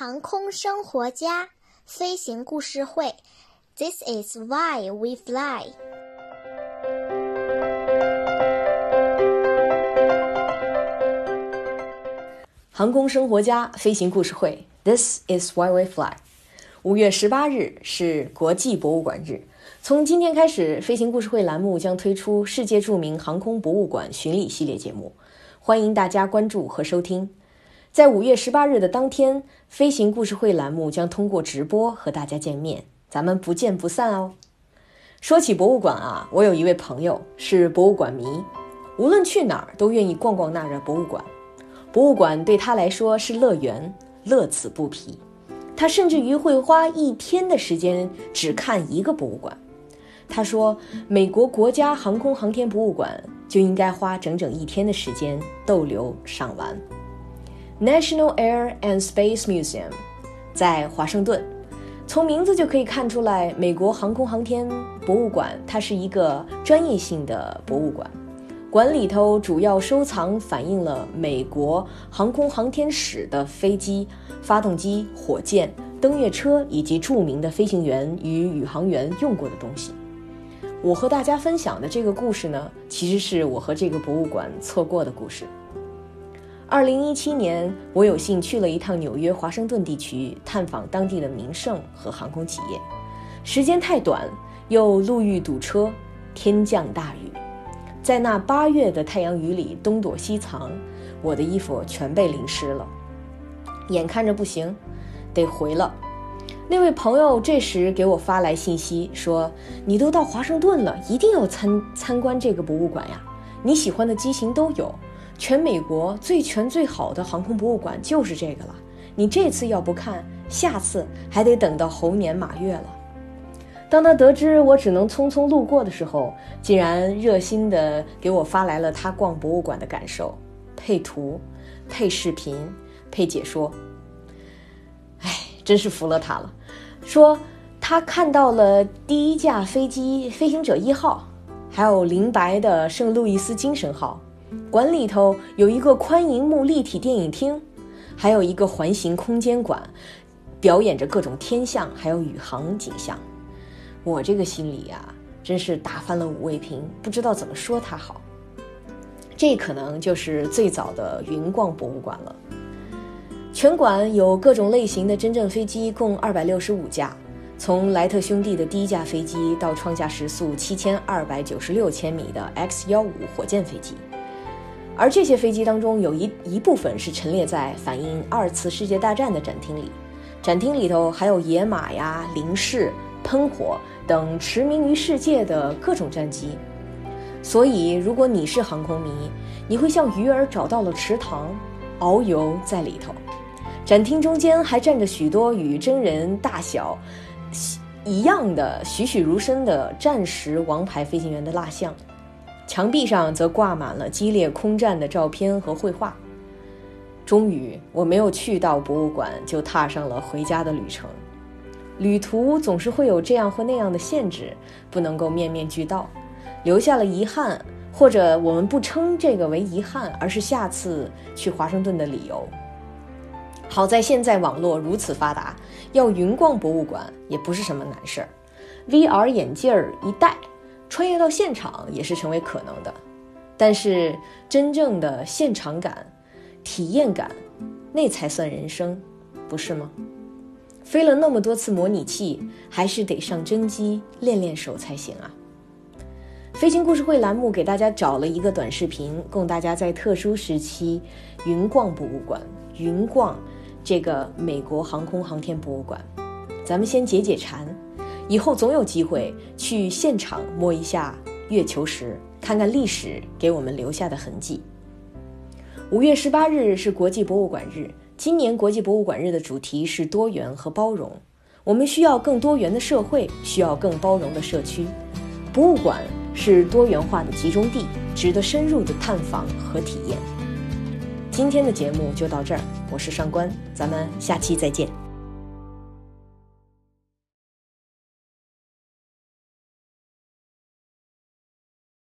航空生活家飞行故事会，This is why we fly。航空生活家飞行故事会，This is why we fly。五月十八日是国际博物馆日，从今天开始，飞行故事会栏目将推出世界著名航空博物馆巡礼系列节目，欢迎大家关注和收听。在五月十八日的当天，飞行故事会栏目将通过直播和大家见面，咱们不见不散哦。说起博物馆啊，我有一位朋友是博物馆迷，无论去哪儿都愿意逛逛那的博物馆。博物馆对他来说是乐园，乐此不疲。他甚至于会花一天的时间只看一个博物馆。他说，美国国家航空航天博物馆就应该花整整一天的时间逗留赏完。National Air and Space Museum 在华盛顿，从名字就可以看出来，美国航空航天博物馆它是一个专业性的博物馆。馆里头主要收藏反映了美国航空航天史的飞机、发动机、火箭、登月车以及著名的飞行员与宇航员用过的东西。我和大家分享的这个故事呢，其实是我和这个博物馆错过的故事。二零一七年，我有幸去了一趟纽约华盛顿地区，探访当地的名胜和航空企业。时间太短，又路遇堵车，天降大雨。在那八月的太阳雨里东躲西藏，我的衣服全被淋湿了，眼看着不行，得回了。那位朋友这时给我发来信息说：“你都到华盛顿了，一定要参参观这个博物馆呀！你喜欢的机型都有，全美国最全最好的航空博物馆就是这个了。你这次要不看，下次还得等到猴年马月了。”当他得知我只能匆匆路过的时候，竟然热心地给我发来了他逛博物馆的感受，配图、配视频、配解说。哎，真是服了他了。说他看到了第一架飞机飞行者一号，还有灵白的圣路易斯精神号。馆里头有一个宽银幕立体电影厅，还有一个环形空间馆，表演着各种天象还有宇航景象。我这个心里呀，真是打翻了五味瓶，不知道怎么说它好。这可能就是最早的云逛博物馆了。全馆有各种类型的真正飞机，共二百六十五架，从莱特兄弟的第一架飞机到创下时速七千二百九十六千米的 X 幺五火箭飞机，而这些飞机当中有一一部分是陈列在反映二次世界大战的展厅里，展厅里头还有野马呀、零式。喷火等驰名于世界的各种战机，所以如果你是航空迷，你会像鱼儿找到了池塘，遨游在里头。展厅中间还站着许多与真人大小一样的栩栩如生的战时王牌飞行员的蜡像，墙壁上则挂满了激烈空战的照片和绘画。终于，我没有去到博物馆，就踏上了回家的旅程。旅途总是会有这样或那样的限制，不能够面面俱到，留下了遗憾，或者我们不称这个为遗憾，而是下次去华盛顿的理由。好在现在网络如此发达，要云逛博物馆也不是什么难事儿，VR 眼镜儿一戴，穿越到现场也是成为可能的。但是真正的现场感、体验感，那才算人生，不是吗？飞了那么多次模拟器，还是得上真机练练手才行啊！飞行故事会栏目给大家找了一个短视频，供大家在特殊时期云逛博物馆，云逛这个美国航空航天博物馆。咱们先解解馋，以后总有机会去现场摸一下月球石，看看历史给我们留下的痕迹。五月十八日是国际博物馆日。今年国际博物馆日的主题是多元和包容。我们需要更多元的社会，需要更包容的社区。博物馆是多元化的集中地，值得深入的探访和体验。今天的节目就到这儿，我是上官，咱们下期再见。